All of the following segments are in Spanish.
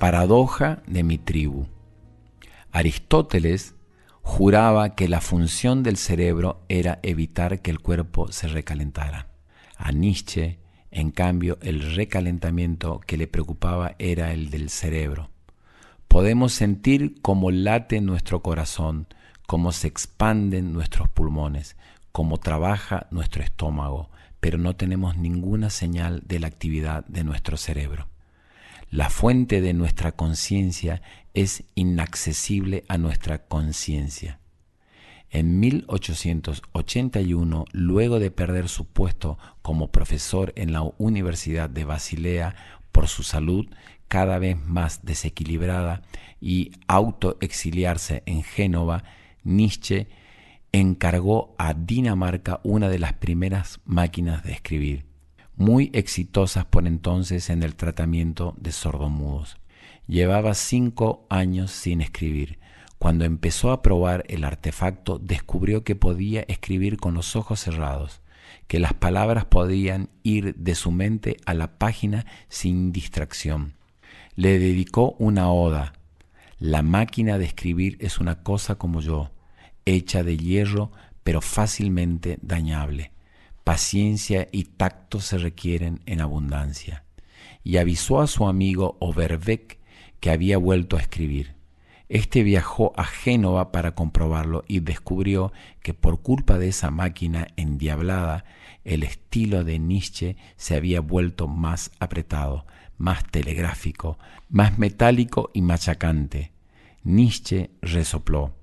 Paradoja de mi tribu. Aristóteles juraba que la función del cerebro era evitar que el cuerpo se recalentara. A Nietzsche, en cambio, el recalentamiento que le preocupaba era el del cerebro. Podemos sentir cómo late nuestro corazón, cómo se expanden nuestros pulmones, cómo trabaja nuestro estómago, pero no tenemos ninguna señal de la actividad de nuestro cerebro. La fuente de nuestra conciencia es inaccesible a nuestra conciencia. En 1881, luego de perder su puesto como profesor en la Universidad de Basilea por su salud cada vez más desequilibrada y autoexiliarse en Génova, Nietzsche encargó a Dinamarca una de las primeras máquinas de escribir muy exitosas por entonces en el tratamiento de sordomudos. Llevaba cinco años sin escribir. Cuando empezó a probar el artefacto, descubrió que podía escribir con los ojos cerrados, que las palabras podían ir de su mente a la página sin distracción. Le dedicó una oda. La máquina de escribir es una cosa como yo, hecha de hierro, pero fácilmente dañable paciencia y tacto se requieren en abundancia, y avisó a su amigo Overbeck que había vuelto a escribir. Este viajó a Génova para comprobarlo y descubrió que por culpa de esa máquina endiablada, el estilo de Nietzsche se había vuelto más apretado, más telegráfico, más metálico y machacante. Nietzsche resopló.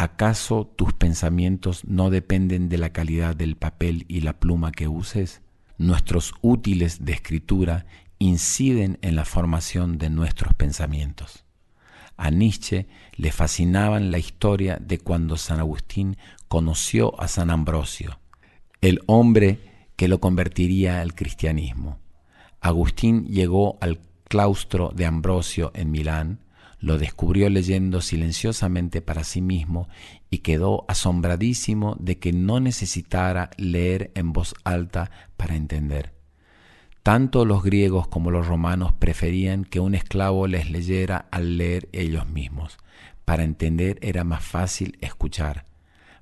¿Acaso tus pensamientos no dependen de la calidad del papel y la pluma que uses? Nuestros útiles de escritura inciden en la formación de nuestros pensamientos. A Nietzsche le fascinaban la historia de cuando San Agustín conoció a San Ambrosio, el hombre que lo convertiría al cristianismo. Agustín llegó al claustro de Ambrosio en Milán, lo descubrió leyendo silenciosamente para sí mismo y quedó asombradísimo de que no necesitara leer en voz alta para entender. Tanto los griegos como los romanos preferían que un esclavo les leyera al leer ellos mismos. Para entender era más fácil escuchar.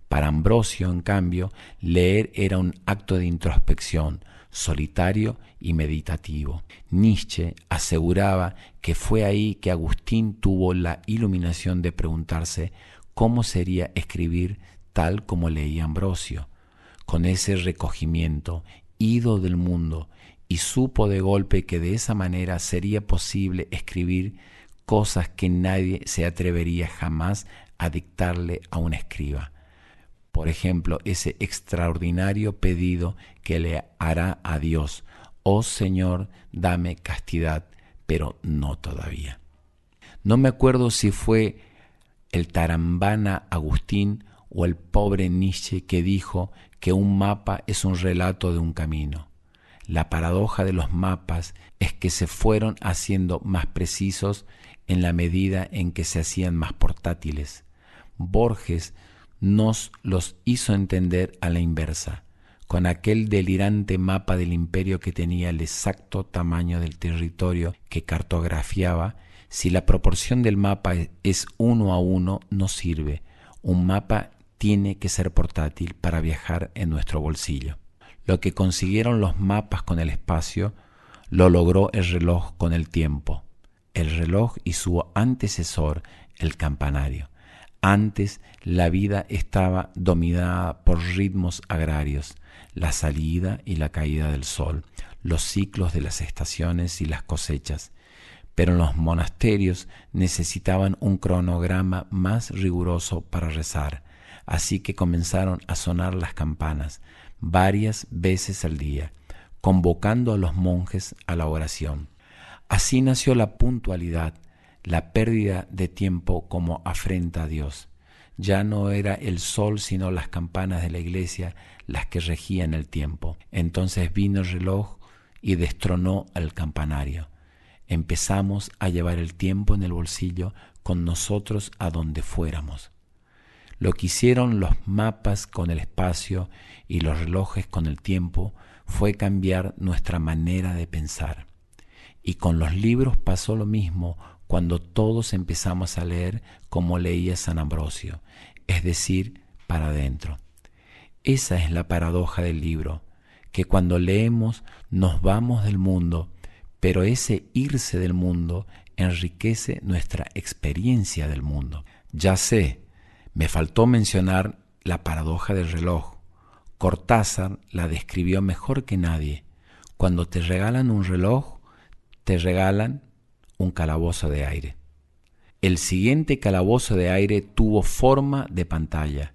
Para Ambrosio, en cambio, leer era un acto de introspección, solitario y meditativo. Nietzsche aseguraba que fue ahí que Agustín tuvo la iluminación de preguntarse cómo sería escribir tal como leía Ambrosio, con ese recogimiento, ido del mundo, y supo de golpe que de esa manera sería posible escribir cosas que nadie se atrevería jamás a dictarle a un escriba por ejemplo, ese extraordinario pedido que le hará a Dios, oh Señor, dame castidad, pero no todavía. No me acuerdo si fue el tarambana Agustín o el pobre Nietzsche que dijo que un mapa es un relato de un camino. La paradoja de los mapas es que se fueron haciendo más precisos en la medida en que se hacían más portátiles. Borges nos los hizo entender a la inversa, con aquel delirante mapa del imperio que tenía el exacto tamaño del territorio que cartografiaba, si la proporción del mapa es uno a uno, no sirve. Un mapa tiene que ser portátil para viajar en nuestro bolsillo. Lo que consiguieron los mapas con el espacio, lo logró el reloj con el tiempo. El reloj y su antecesor, el campanario. Antes la vida estaba dominada por ritmos agrarios, la salida y la caída del sol, los ciclos de las estaciones y las cosechas. Pero los monasterios necesitaban un cronograma más riguroso para rezar, así que comenzaron a sonar las campanas varias veces al día, convocando a los monjes a la oración. Así nació la puntualidad, la pérdida de tiempo como afrenta a Dios. Ya no era el sol sino las campanas de la iglesia las que regían el tiempo. Entonces vino el reloj y destronó al campanario. Empezamos a llevar el tiempo en el bolsillo con nosotros a donde fuéramos. Lo que hicieron los mapas con el espacio y los relojes con el tiempo fue cambiar nuestra manera de pensar. Y con los libros pasó lo mismo cuando todos empezamos a leer como leía San Ambrosio, es decir, para adentro. Esa es la paradoja del libro, que cuando leemos nos vamos del mundo, pero ese irse del mundo enriquece nuestra experiencia del mundo. Ya sé, me faltó mencionar la paradoja del reloj. Cortázar la describió mejor que nadie. Cuando te regalan un reloj, te regalan un calabozo de aire. El siguiente calabozo de aire tuvo forma de pantalla.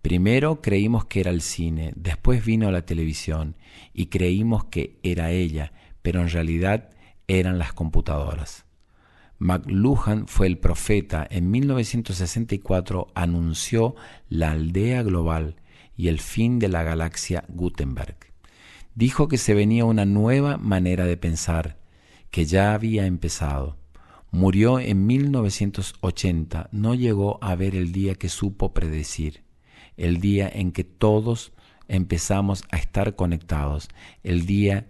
Primero creímos que era el cine, después vino la televisión y creímos que era ella, pero en realidad eran las computadoras. McLuhan fue el profeta. En 1964 anunció la aldea global y el fin de la galaxia Gutenberg. Dijo que se venía una nueva manera de pensar, que ya había empezado. Murió en 1980, no llegó a ver el día que supo predecir, el día en que todos empezamos a estar conectados, el día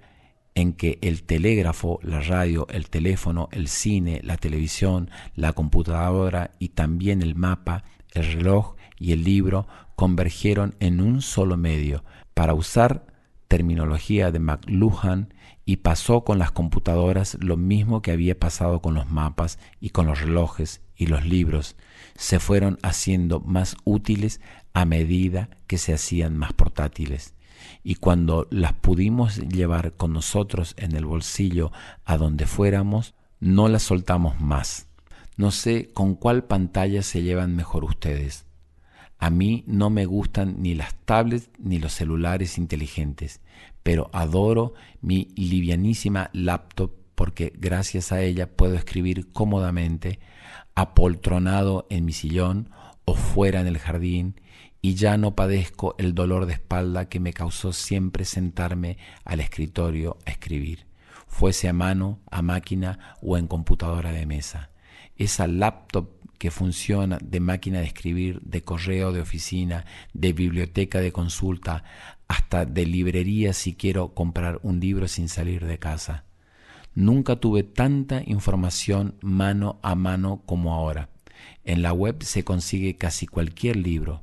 en que el telégrafo, la radio, el teléfono, el cine, la televisión, la computadora y también el mapa, el reloj y el libro convergieron en un solo medio para usar terminología de McLuhan y pasó con las computadoras lo mismo que había pasado con los mapas y con los relojes y los libros. Se fueron haciendo más útiles a medida que se hacían más portátiles. Y cuando las pudimos llevar con nosotros en el bolsillo a donde fuéramos, no las soltamos más. No sé con cuál pantalla se llevan mejor ustedes. A mí no me gustan ni las tablets ni los celulares inteligentes, pero adoro mi livianísima laptop porque gracias a ella puedo escribir cómodamente, apoltronado en mi sillón o fuera en el jardín, y ya no padezco el dolor de espalda que me causó siempre sentarme al escritorio a escribir, fuese a mano, a máquina o en computadora de mesa. Esa laptop que funciona de máquina de escribir, de correo de oficina, de biblioteca de consulta, hasta de librería si quiero comprar un libro sin salir de casa. Nunca tuve tanta información mano a mano como ahora. En la web se consigue casi cualquier libro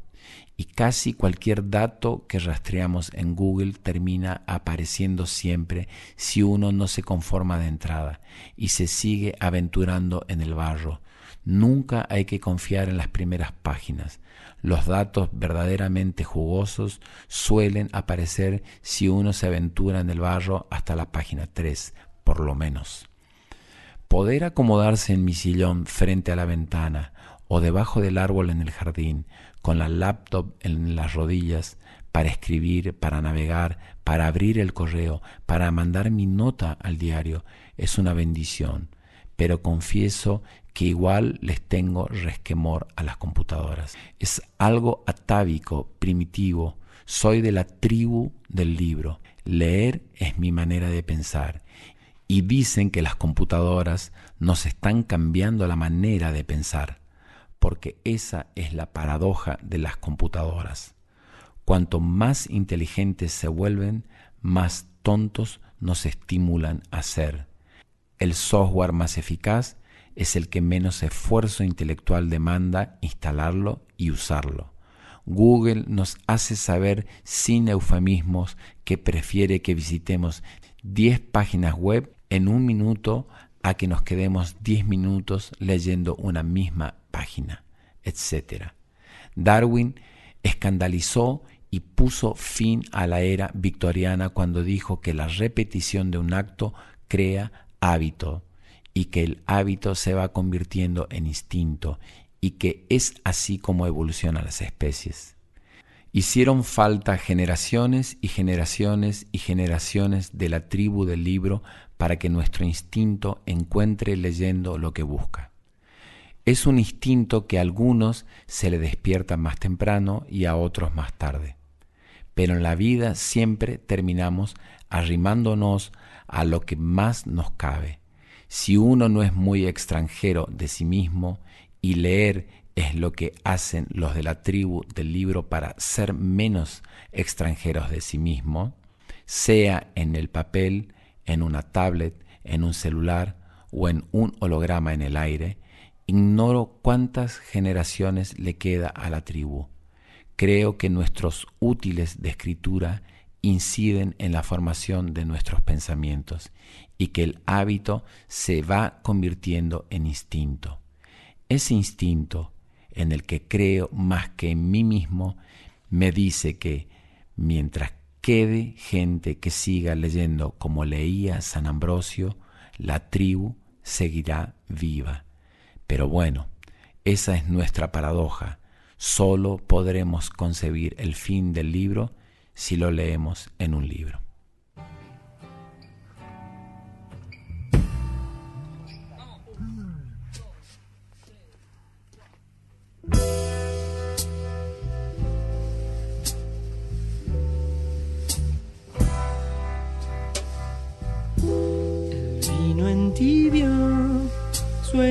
y casi cualquier dato que rastreamos en Google termina apareciendo siempre si uno no se conforma de entrada y se sigue aventurando en el barro. Nunca hay que confiar en las primeras páginas. Los datos verdaderamente jugosos suelen aparecer si uno se aventura en el barro hasta la página 3, por lo menos. Poder acomodarse en mi sillón frente a la ventana o debajo del árbol en el jardín, con la laptop en las rodillas, para escribir, para navegar, para abrir el correo, para mandar mi nota al diario, es una bendición. Pero confieso que igual les tengo resquemor a las computadoras. Es algo atávico, primitivo, Soy de la tribu del libro. Leer es mi manera de pensar. Y dicen que las computadoras nos están cambiando la manera de pensar, porque esa es la paradoja de las computadoras. Cuanto más inteligentes se vuelven, más tontos nos estimulan a ser. El software más eficaz es el que menos esfuerzo intelectual demanda instalarlo y usarlo. Google nos hace saber sin eufemismos que prefiere que visitemos 10 páginas web en un minuto a que nos quedemos 10 minutos leyendo una misma página, etc. Darwin escandalizó y puso fin a la era victoriana cuando dijo que la repetición de un acto crea hábito y que el hábito se va convirtiendo en instinto y que es así como evolucionan las especies. Hicieron falta generaciones y generaciones y generaciones de la tribu del libro para que nuestro instinto encuentre leyendo lo que busca. Es un instinto que a algunos se le despierta más temprano y a otros más tarde. Pero en la vida siempre terminamos arrimándonos a lo que más nos cabe. Si uno no es muy extranjero de sí mismo y leer es lo que hacen los de la tribu del libro para ser menos extranjeros de sí mismo, sea en el papel, en una tablet, en un celular o en un holograma en el aire, ignoro cuántas generaciones le queda a la tribu. Creo que nuestros útiles de escritura inciden en la formación de nuestros pensamientos y que el hábito se va convirtiendo en instinto. Ese instinto en el que creo más que en mí mismo me dice que mientras quede gente que siga leyendo como leía San Ambrosio, la tribu seguirá viva. Pero bueno, esa es nuestra paradoja. Solo podremos concebir el fin del libro si lo leemos en un libro.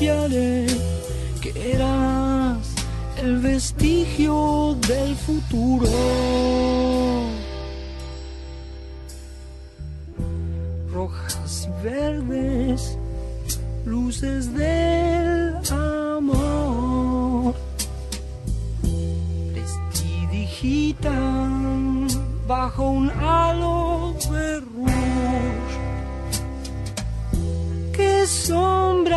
Confiaré que eras el vestigio del futuro. Rojas y verdes luces del amor. Prestidigitan bajo un halo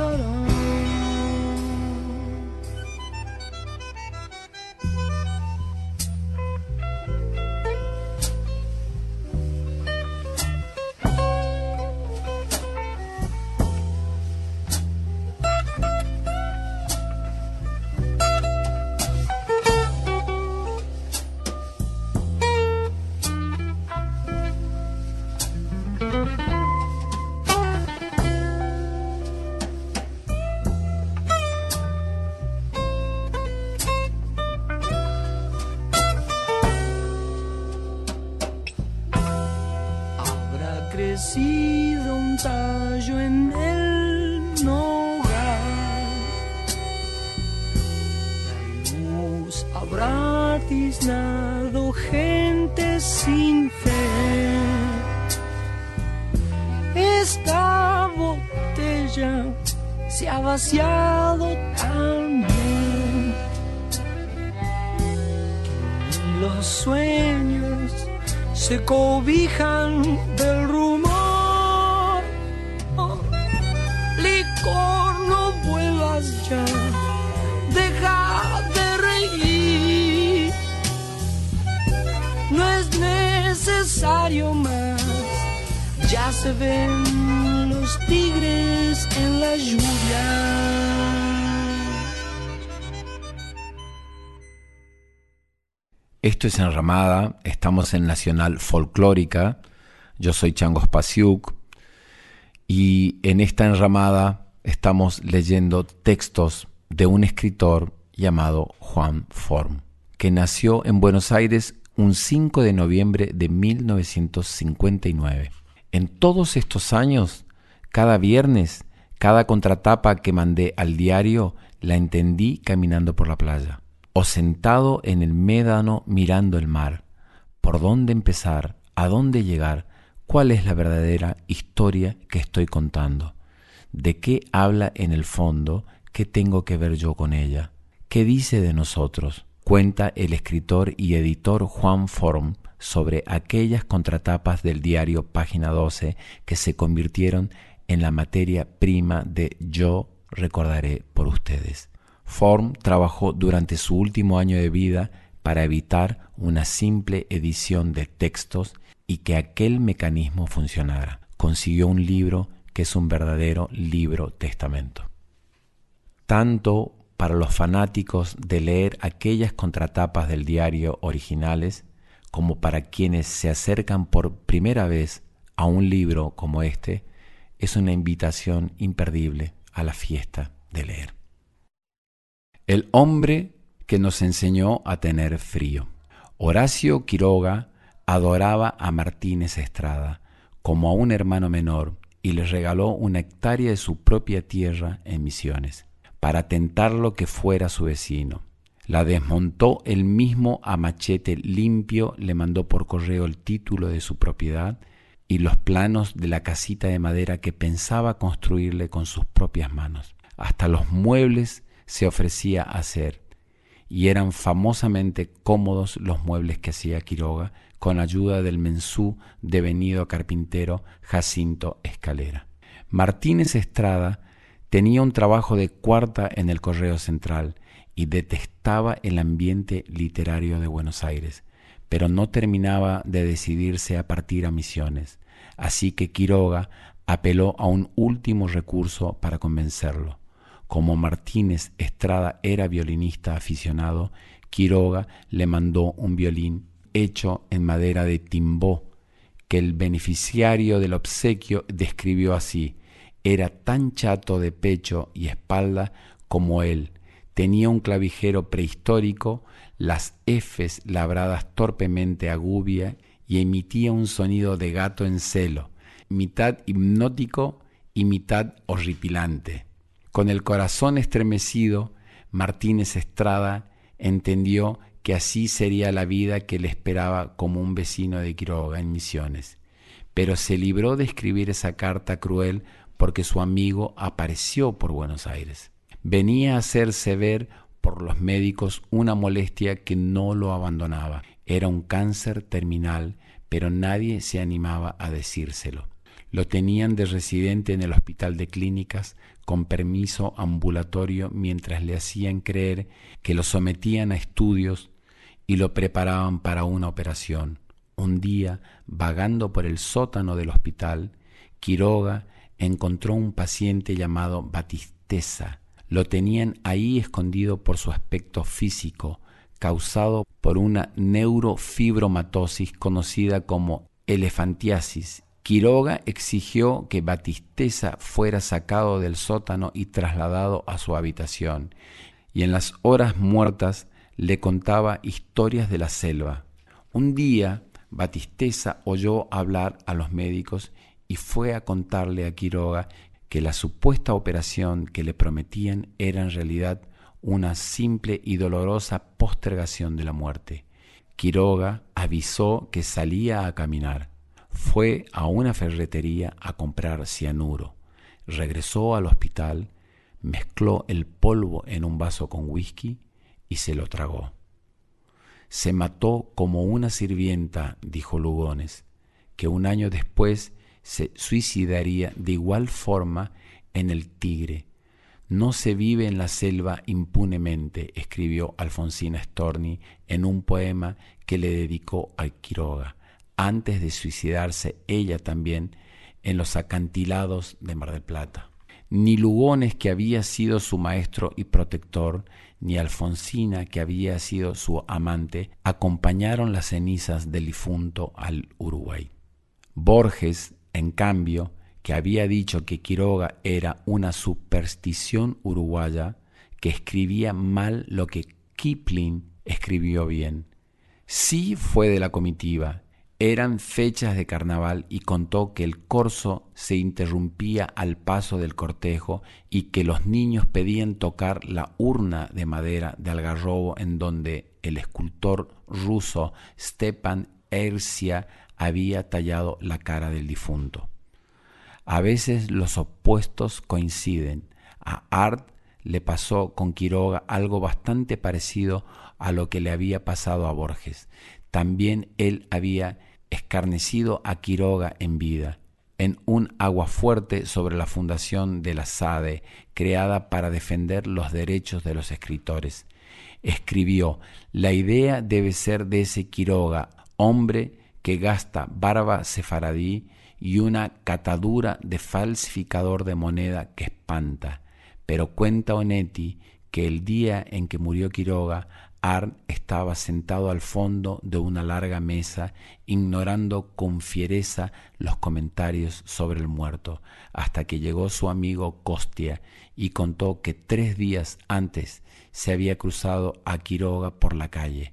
so long. Esto es Enramada, estamos en Nacional Folclórica, yo soy Changos Pasiuk y en esta enramada estamos leyendo textos de un escritor llamado Juan Form, que nació en Buenos Aires un 5 de noviembre de 1959. En todos estos años, cada viernes, cada contratapa que mandé al diario la entendí caminando por la playa o sentado en el médano mirando el mar. ¿Por dónde empezar? ¿A dónde llegar? ¿Cuál es la verdadera historia que estoy contando? ¿De qué habla en el fondo? ¿Qué tengo que ver yo con ella? ¿Qué dice de nosotros? Cuenta el escritor y editor Juan Form sobre aquellas contratapas del diario Página 12 que se convirtieron en la materia prima de Yo recordaré por ustedes. Form trabajó durante su último año de vida para evitar una simple edición de textos y que aquel mecanismo funcionara. Consiguió un libro que es un verdadero libro testamento. Tanto para los fanáticos de leer aquellas contratapas del diario originales, como para quienes se acercan por primera vez a un libro como este, es una invitación imperdible a la fiesta de leer. El hombre que nos enseñó a tener frío. Horacio Quiroga adoraba a Martínez Estrada como a un hermano menor y le regaló una hectárea de su propia tierra en Misiones, para tentarlo que fuera su vecino. La desmontó él mismo a machete limpio, le mandó por correo el título de su propiedad y los planos de la casita de madera que pensaba construirle con sus propias manos. Hasta los muebles se ofrecía a hacer, y eran famosamente cómodos los muebles que hacía Quiroga con ayuda del mensú devenido carpintero Jacinto Escalera. Martínez Estrada tenía un trabajo de cuarta en el Correo Central y detestaba el ambiente literario de Buenos Aires, pero no terminaba de decidirse a partir a Misiones, así que Quiroga apeló a un último recurso para convencerlo. Como Martínez Estrada era violinista aficionado, Quiroga le mandó un violín hecho en madera de timbó, que el beneficiario del obsequio describió así, era tan chato de pecho y espalda como él, Tenía un clavijero prehistórico, las Fs labradas torpemente a gubia y emitía un sonido de gato en celo, mitad hipnótico y mitad horripilante. Con el corazón estremecido, Martínez Estrada entendió que así sería la vida que le esperaba como un vecino de Quiroga en Misiones. Pero se libró de escribir esa carta cruel porque su amigo apareció por Buenos Aires. Venía a hacerse ver por los médicos una molestia que no lo abandonaba. Era un cáncer terminal, pero nadie se animaba a decírselo. Lo tenían de residente en el hospital de clínicas con permiso ambulatorio mientras le hacían creer que lo sometían a estudios y lo preparaban para una operación. Un día, vagando por el sótano del hospital, Quiroga encontró un paciente llamado Batisteza. Lo tenían ahí escondido por su aspecto físico, causado por una neurofibromatosis conocida como elefantiasis Quiroga exigió que Batisteza fuera sacado del sótano y trasladado a su habitación, y en las horas muertas le contaba historias de la selva. Un día Batisteza oyó hablar a los médicos y fue a contarle a Quiroga que la supuesta operación que le prometían era en realidad una simple y dolorosa postergación de la muerte. Quiroga avisó que salía a caminar fue a una ferretería a comprar cianuro, regresó al hospital, mezcló el polvo en un vaso con whisky y se lo tragó. Se mató como una sirvienta, dijo Lugones, que un año después se suicidaría de igual forma en el Tigre. No se vive en la selva impunemente, escribió Alfonsina Storni en un poema que le dedicó a Quiroga antes de suicidarse ella también en los acantilados de Mar del Plata. Ni Lugones, que había sido su maestro y protector, ni Alfonsina, que había sido su amante, acompañaron las cenizas del difunto al Uruguay. Borges, en cambio, que había dicho que Quiroga era una superstición uruguaya, que escribía mal lo que Kipling escribió bien. Sí fue de la comitiva eran fechas de carnaval y contó que el corso se interrumpía al paso del cortejo y que los niños pedían tocar la urna de madera de algarrobo en donde el escultor ruso Stepan Ersia había tallado la cara del difunto. A veces los opuestos coinciden. A Art le pasó con Quiroga algo bastante parecido a lo que le había pasado a Borges. También él había escarnecido a Quiroga en vida, en un aguafuerte sobre la fundación de la SADE, creada para defender los derechos de los escritores. Escribió, la idea debe ser de ese Quiroga, hombre que gasta barba sefaradí y una catadura de falsificador de moneda que espanta. Pero cuenta Onetti que el día en que murió Quiroga Arn estaba sentado al fondo de una larga mesa, ignorando con fiereza los comentarios sobre el muerto, hasta que llegó su amigo Costia y contó que tres días antes se había cruzado a Quiroga por la calle.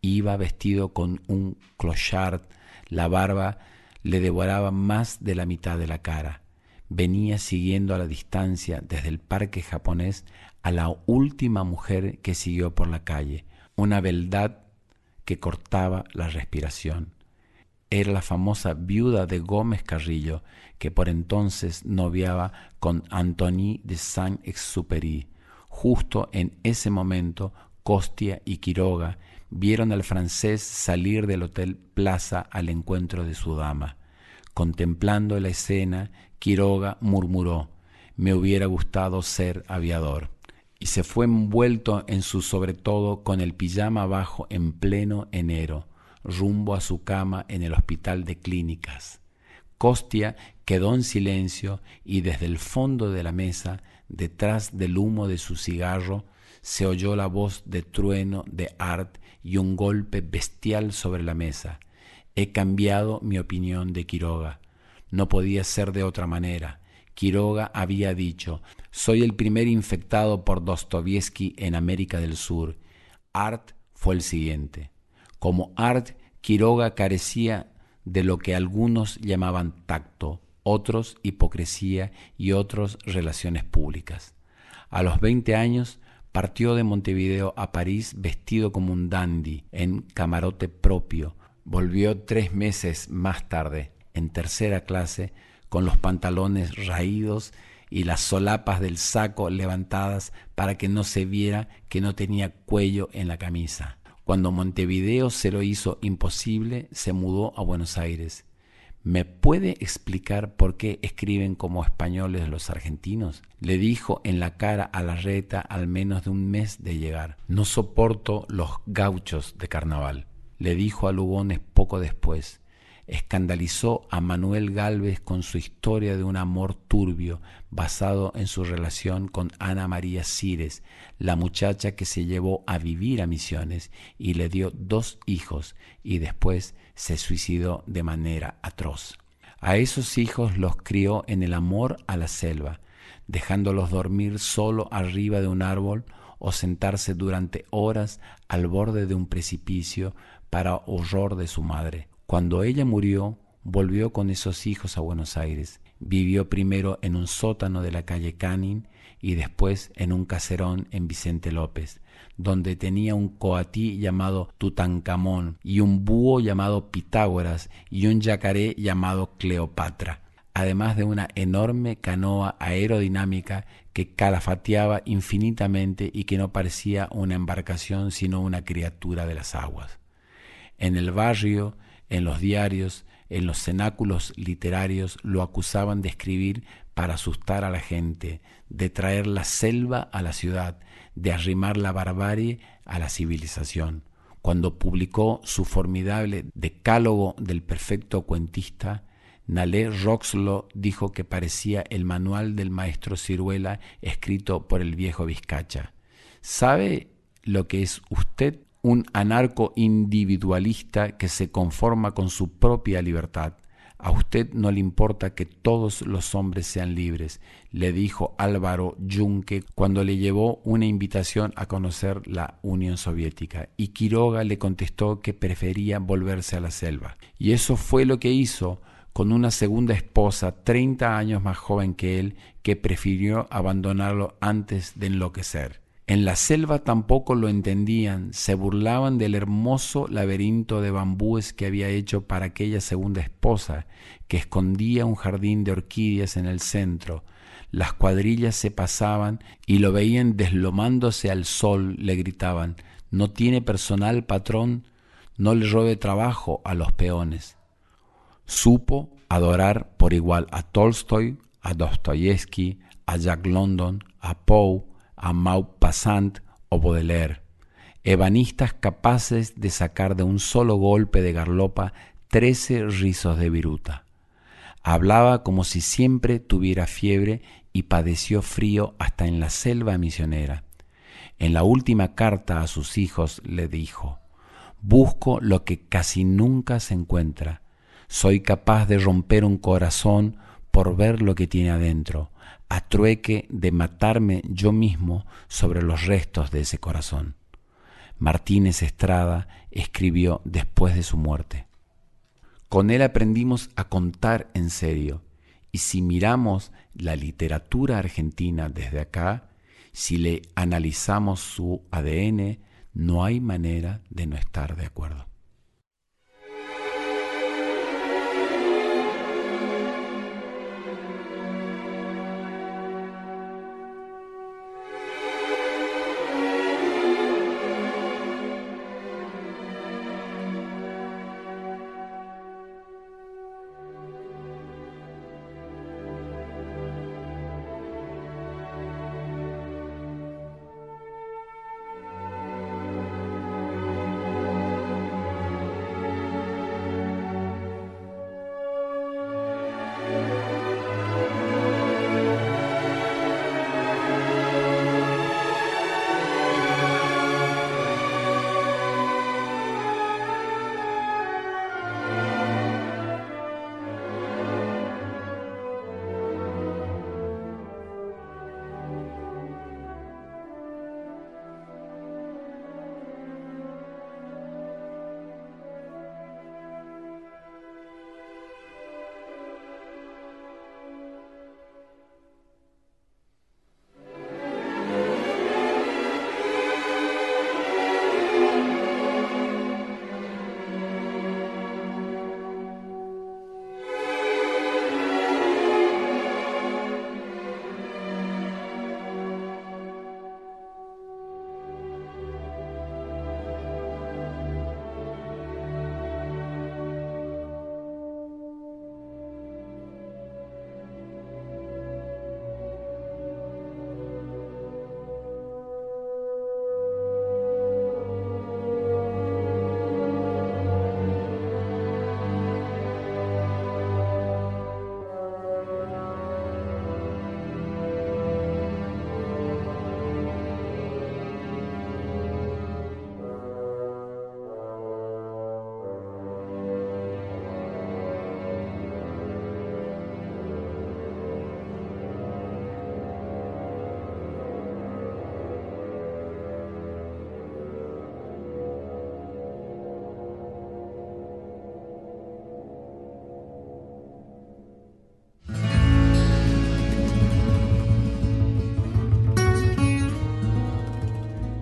Iba vestido con un clochard, la barba le devoraba más de la mitad de la cara. Venía siguiendo a la distancia desde el parque japonés a la última mujer que siguió por la calle, una beldad que cortaba la respiración. Era la famosa viuda de Gómez Carrillo, que por entonces noviaba con Antony de Saint-Exupéry. Justo en ese momento, Costia y Quiroga vieron al francés salir del Hotel Plaza al encuentro de su dama. Contemplando la escena, Quiroga murmuró, me hubiera gustado ser aviador y se fue envuelto en su sobre todo con el pijama abajo en pleno enero, rumbo a su cama en el hospital de clínicas. Costia quedó en silencio y desde el fondo de la mesa, detrás del humo de su cigarro, se oyó la voz de trueno de Art y un golpe bestial sobre la mesa. He cambiado mi opinión de Quiroga. No podía ser de otra manera. Quiroga había dicho, soy el primer infectado por Dostoevsky en América del Sur. Art fue el siguiente. Como Art, Quiroga carecía de lo que algunos llamaban tacto, otros hipocresía y otros relaciones públicas. A los 20 años partió de Montevideo a París vestido como un dandy, en camarote propio. Volvió tres meses más tarde, en tercera clase, con los pantalones raídos y las solapas del saco levantadas para que no se viera que no tenía cuello en la camisa. Cuando Montevideo se lo hizo imposible, se mudó a Buenos Aires. ¿Me puede explicar por qué escriben como españoles los argentinos? Le dijo en la cara a la reta al menos de un mes de llegar. No soporto los gauchos de carnaval. Le dijo a Lugones poco después escandalizó a Manuel Galvez con su historia de un amor turbio basado en su relación con Ana María Cires, la muchacha que se llevó a vivir a Misiones y le dio dos hijos y después se suicidó de manera atroz. A esos hijos los crió en el amor a la selva, dejándolos dormir solo arriba de un árbol o sentarse durante horas al borde de un precipicio para horror de su madre cuando ella murió, volvió con esos hijos a Buenos Aires. Vivió primero en un sótano de la calle Canning y después en un caserón en Vicente López, donde tenía un coatí llamado Tutankamón y un búho llamado Pitágoras y un yacaré llamado Cleopatra, además de una enorme canoa aerodinámica que calafateaba infinitamente y que no parecía una embarcación sino una criatura de las aguas. En el barrio en los diarios, en los cenáculos literarios, lo acusaban de escribir para asustar a la gente, de traer la selva a la ciudad, de arrimar la barbarie a la civilización. Cuando publicó su formidable Decálogo del perfecto cuentista, Nalé Roxlo dijo que parecía el manual del maestro Ciruela escrito por el viejo Vizcacha. ¿Sabe lo que es usted un anarco individualista que se conforma con su propia libertad. A usted no le importa que todos los hombres sean libres, le dijo Álvaro Junque cuando le llevó una invitación a conocer la Unión Soviética, y Quiroga le contestó que prefería volverse a la selva. Y eso fue lo que hizo con una segunda esposa treinta años más joven que él, que prefirió abandonarlo antes de enloquecer. En la selva tampoco lo entendían, se burlaban del hermoso laberinto de bambúes que había hecho para aquella segunda esposa, que escondía un jardín de orquídeas en el centro. Las cuadrillas se pasaban y lo veían deslomándose al sol, le gritaban, no tiene personal patrón, no le robe trabajo a los peones. Supo adorar por igual a Tolstoy, a Dostoyevsky, a Jack London, a Poe, a Maupassant o Baudelaire, ebanistas capaces de sacar de un solo golpe de garlopa trece rizos de viruta. Hablaba como si siempre tuviera fiebre y padeció frío hasta en la selva misionera. En la última carta a sus hijos le dijo, Busco lo que casi nunca se encuentra. Soy capaz de romper un corazón por ver lo que tiene adentro a trueque de matarme yo mismo sobre los restos de ese corazón. Martínez Estrada escribió después de su muerte. Con él aprendimos a contar en serio, y si miramos la literatura argentina desde acá, si le analizamos su ADN, no hay manera de no estar de acuerdo.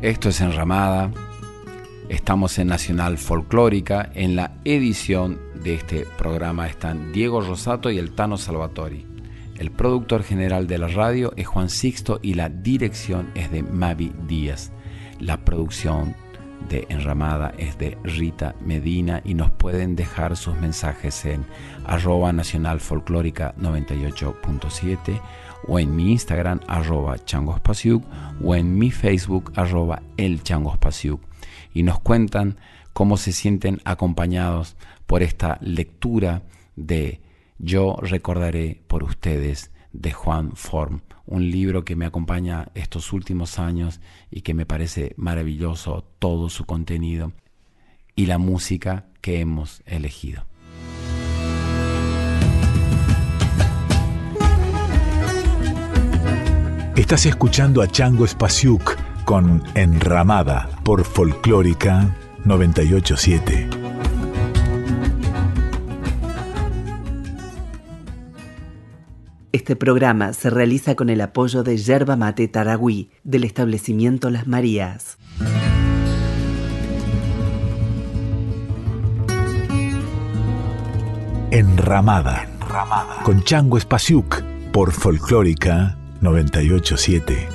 Esto es Enramada. Estamos en Nacional Folclórica. En la edición de este programa están Diego Rosato y el Tano Salvatori. El productor general de la radio es Juan Sixto y la dirección es de Mavi Díaz. La producción de Enramada es de Rita Medina y nos pueden dejar sus mensajes en arroba nacional folclórica 98.7 o en mi Instagram arroba changospasiuk o en mi Facebook arroba el y nos cuentan cómo se sienten acompañados por esta lectura de Yo recordaré por ustedes de Juan Form, un libro que me acompaña estos últimos años y que me parece maravilloso todo su contenido y la música que hemos elegido. Estás escuchando a Chango Spasiuk con Enramada por Folclórica 987. Este programa se realiza con el apoyo de Yerba Mate Taragüí del establecimiento Las Marías. Enramada, Enramada. con Chango Spasiuk por Folclórica 987.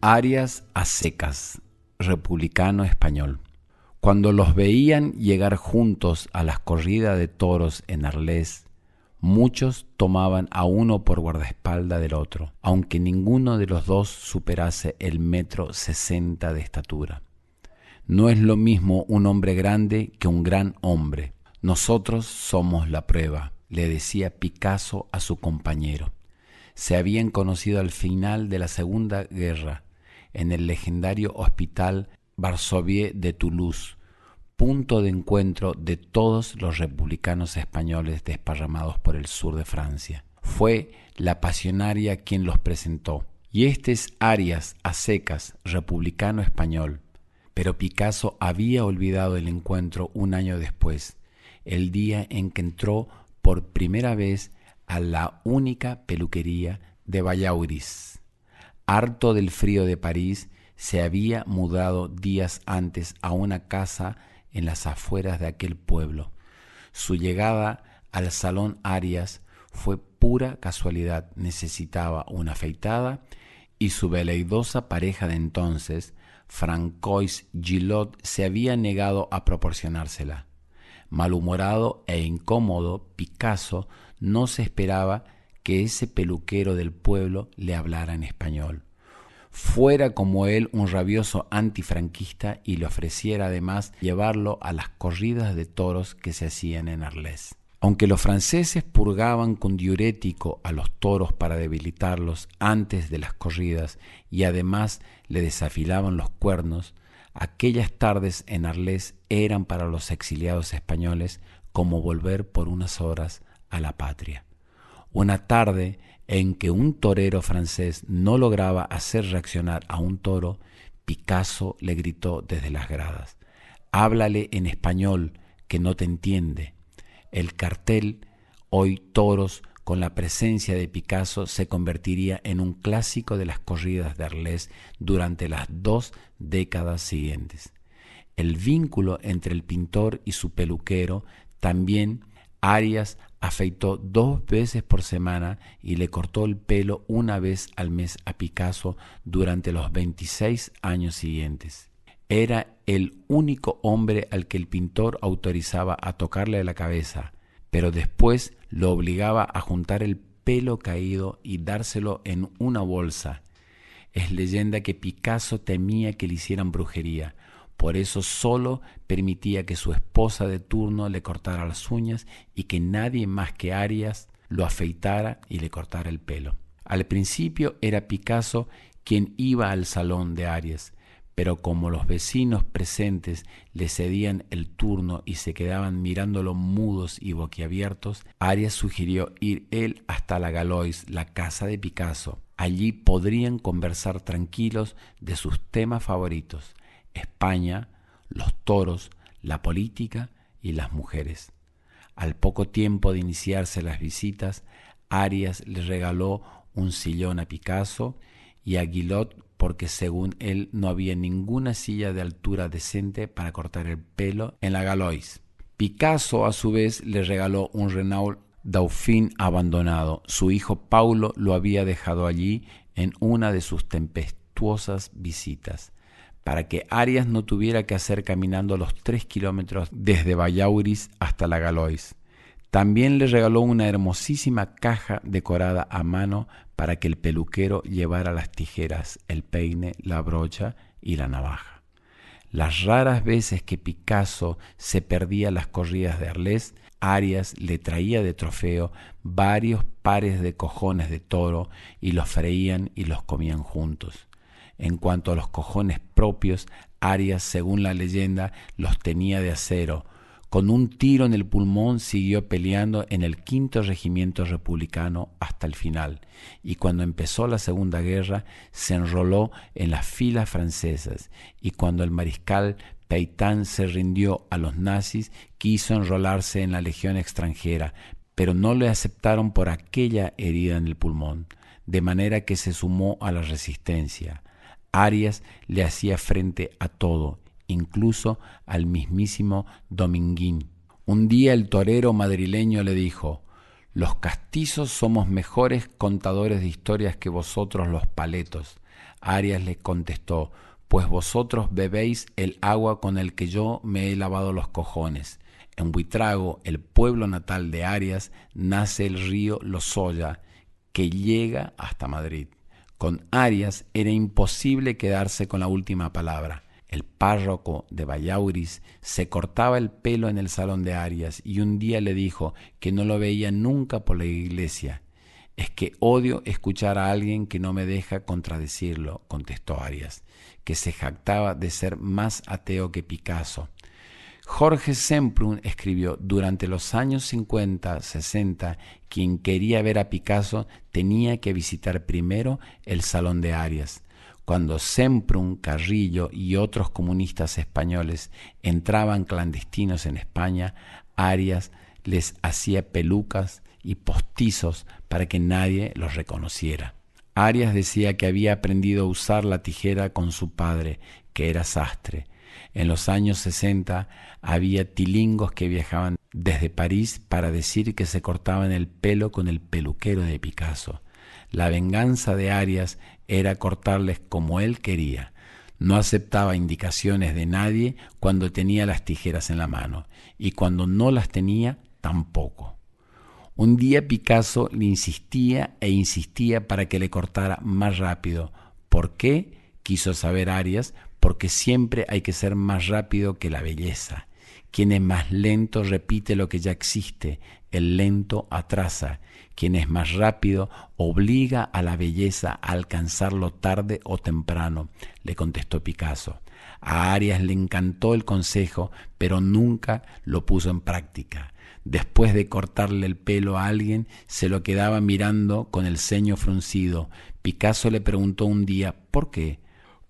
Arias a secas, republicano español. Cuando los veían llegar juntos a las corridas de toros en Arles, muchos tomaban a uno por guardaespaldas del otro, aunque ninguno de los dos superase el metro sesenta de estatura. No es lo mismo un hombre grande que un gran hombre. Nosotros somos la prueba le decía Picasso a su compañero. Se habían conocido al final de la Segunda Guerra en el legendario Hospital Varsovier de Toulouse, punto de encuentro de todos los republicanos españoles desparramados por el sur de Francia. Fue la pasionaria quien los presentó. Y este es Arias a secas, republicano español. Pero Picasso había olvidado el encuentro un año después, el día en que entró por primera vez a la única peluquería de Vallauris. Harto del frío de París, se había mudado días antes a una casa en las afueras de aquel pueblo. Su llegada al salón Arias fue pura casualidad. Necesitaba una afeitada y su veleidosa pareja de entonces, Francois Gillot, se había negado a proporcionársela. Malhumorado e incómodo, Picasso no se esperaba que ese peluquero del pueblo le hablara en español. Fuera como él un rabioso antifranquista y le ofreciera además llevarlo a las corridas de toros que se hacían en Arles. Aunque los franceses purgaban con diurético a los toros para debilitarlos antes de las corridas y además le desafilaban los cuernos, Aquellas tardes en Arles eran para los exiliados españoles como volver por unas horas a la patria. Una tarde en que un torero francés no lograba hacer reaccionar a un toro, Picasso le gritó desde las gradas, Háblale en español, que no te entiende. El cartel, hoy toros, con la presencia de Picasso se convertiría en un clásico de las corridas de Arles durante las dos décadas siguientes. El vínculo entre el pintor y su peluquero también Arias afeitó dos veces por semana y le cortó el pelo una vez al mes a Picasso durante los 26 años siguientes. Era el único hombre al que el pintor autorizaba a tocarle la cabeza, pero después lo obligaba a juntar el pelo caído y dárselo en una bolsa. Es leyenda que Picasso temía que le hicieran brujería, por eso solo permitía que su esposa de turno le cortara las uñas y que nadie más que Arias lo afeitara y le cortara el pelo. Al principio era Picasso quien iba al salón de Arias, pero como los vecinos presentes le cedían el turno y se quedaban mirándolo mudos y boquiabiertos, Arias sugirió ir él hasta la Galois, la casa de Picasso. Allí podrían conversar tranquilos de sus temas favoritos, España, los toros, la política y las mujeres. Al poco tiempo de iniciarse las visitas, Arias le regaló un sillón a Picasso y a Guillot porque según él no había ninguna silla de altura decente para cortar el pelo en la Galois. Picasso a su vez le regaló un Renault Dauphine abandonado. Su hijo Paulo lo había dejado allí en una de sus tempestuosas visitas, para que Arias no tuviera que hacer caminando los tres kilómetros desde Vallauris hasta la Galois. También le regaló una hermosísima caja decorada a mano para que el peluquero llevara las tijeras, el peine, la brocha y la navaja. Las raras veces que Picasso se perdía las corridas de Arles, Arias le traía de trofeo varios pares de cojones de toro y los freían y los comían juntos. En cuanto a los cojones propios, Arias, según la leyenda, los tenía de acero, con un tiro en el pulmón siguió peleando en el quinto regimiento republicano hasta el final, y cuando empezó la Segunda Guerra se enroló en las filas francesas, y cuando el mariscal Peitán se rindió a los nazis, quiso enrolarse en la legión extranjera, pero no le aceptaron por aquella herida en el pulmón, de manera que se sumó a la resistencia. Arias le hacía frente a todo incluso al mismísimo Dominguín. Un día el torero madrileño le dijo, los castizos somos mejores contadores de historias que vosotros los paletos. Arias le contestó, pues vosotros bebéis el agua con el que yo me he lavado los cojones. En Buitrago, el pueblo natal de Arias, nace el río Lozoya, que llega hasta Madrid. Con Arias era imposible quedarse con la última palabra. El párroco de Vallauris se cortaba el pelo en el salón de Arias y un día le dijo que no lo veía nunca por la iglesia. Es que odio escuchar a alguien que no me deja contradecirlo, contestó Arias, que se jactaba de ser más ateo que Picasso. Jorge Semprún escribió, durante los años 50, 60, quien quería ver a Picasso tenía que visitar primero el Salón de Arias. Cuando Semprún, Carrillo y otros comunistas españoles entraban clandestinos en España, Arias les hacía pelucas y postizos para que nadie los reconociera. Arias decía que había aprendido a usar la tijera con su padre, que era sastre. En los años 60 había tilingos que viajaban desde París para decir que se cortaban el pelo con el peluquero de Picasso. La venganza de Arias era cortarles como él quería. No aceptaba indicaciones de nadie cuando tenía las tijeras en la mano y cuando no las tenía tampoco. Un día Picasso le insistía e insistía para que le cortara más rápido. ¿Por qué? quiso saber Arias, porque siempre hay que ser más rápido que la belleza. Quien es más lento repite lo que ya existe, el lento atrasa, quien es más rápido obliga a la belleza a alcanzarlo tarde o temprano, le contestó Picasso. A Arias le encantó el consejo, pero nunca lo puso en práctica. Después de cortarle el pelo a alguien, se lo quedaba mirando con el ceño fruncido. Picasso le preguntó un día ¿por qué?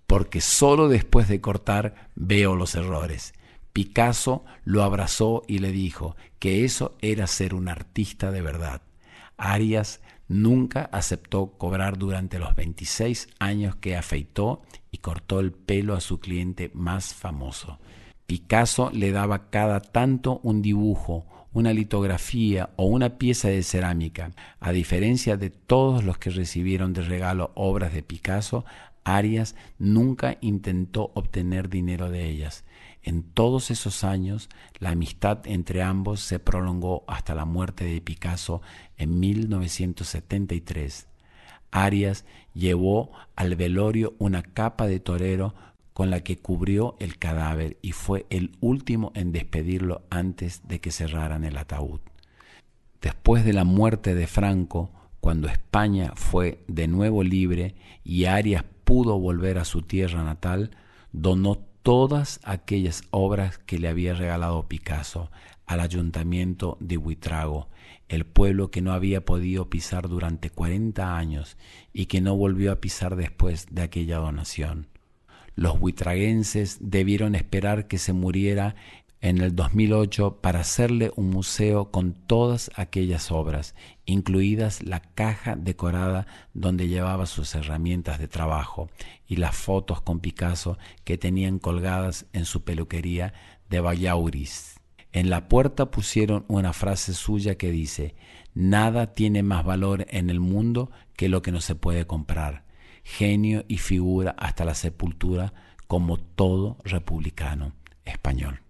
Porque solo después de cortar veo los errores. Picasso lo abrazó y le dijo que eso era ser un artista de verdad. Arias nunca aceptó cobrar durante los 26 años que afeitó y cortó el pelo a su cliente más famoso. Picasso le daba cada tanto un dibujo, una litografía o una pieza de cerámica. A diferencia de todos los que recibieron de regalo obras de Picasso, Arias nunca intentó obtener dinero de ellas. En todos esos años, la amistad entre ambos se prolongó hasta la muerte de Picasso en 1973. Arias llevó al velorio una capa de torero con la que cubrió el cadáver y fue el último en despedirlo antes de que cerraran el ataúd. Después de la muerte de Franco, cuando España fue de nuevo libre y Arias pudo volver a su tierra natal, donó todas aquellas obras que le había regalado Picasso al ayuntamiento de Buitrago, el pueblo que no había podido pisar durante 40 años y que no volvió a pisar después de aquella donación. Los buitraguenses debieron esperar que se muriera en el 2008 para hacerle un museo con todas aquellas obras, incluidas la caja decorada donde llevaba sus herramientas de trabajo y las fotos con Picasso que tenían colgadas en su peluquería de Vallauris. En la puerta pusieron una frase suya que dice, Nada tiene más valor en el mundo que lo que no se puede comprar. Genio y figura hasta la sepultura como todo republicano español.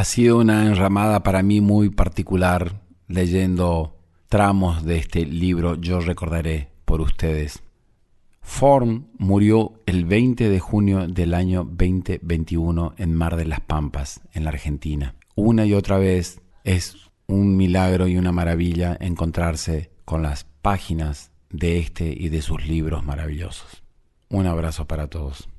Ha sido una enramada para mí muy particular leyendo tramos de este libro Yo recordaré por ustedes. Form murió el 20 de junio del año 2021 en Mar de las Pampas, en la Argentina. Una y otra vez es un milagro y una maravilla encontrarse con las páginas de este y de sus libros maravillosos. Un abrazo para todos.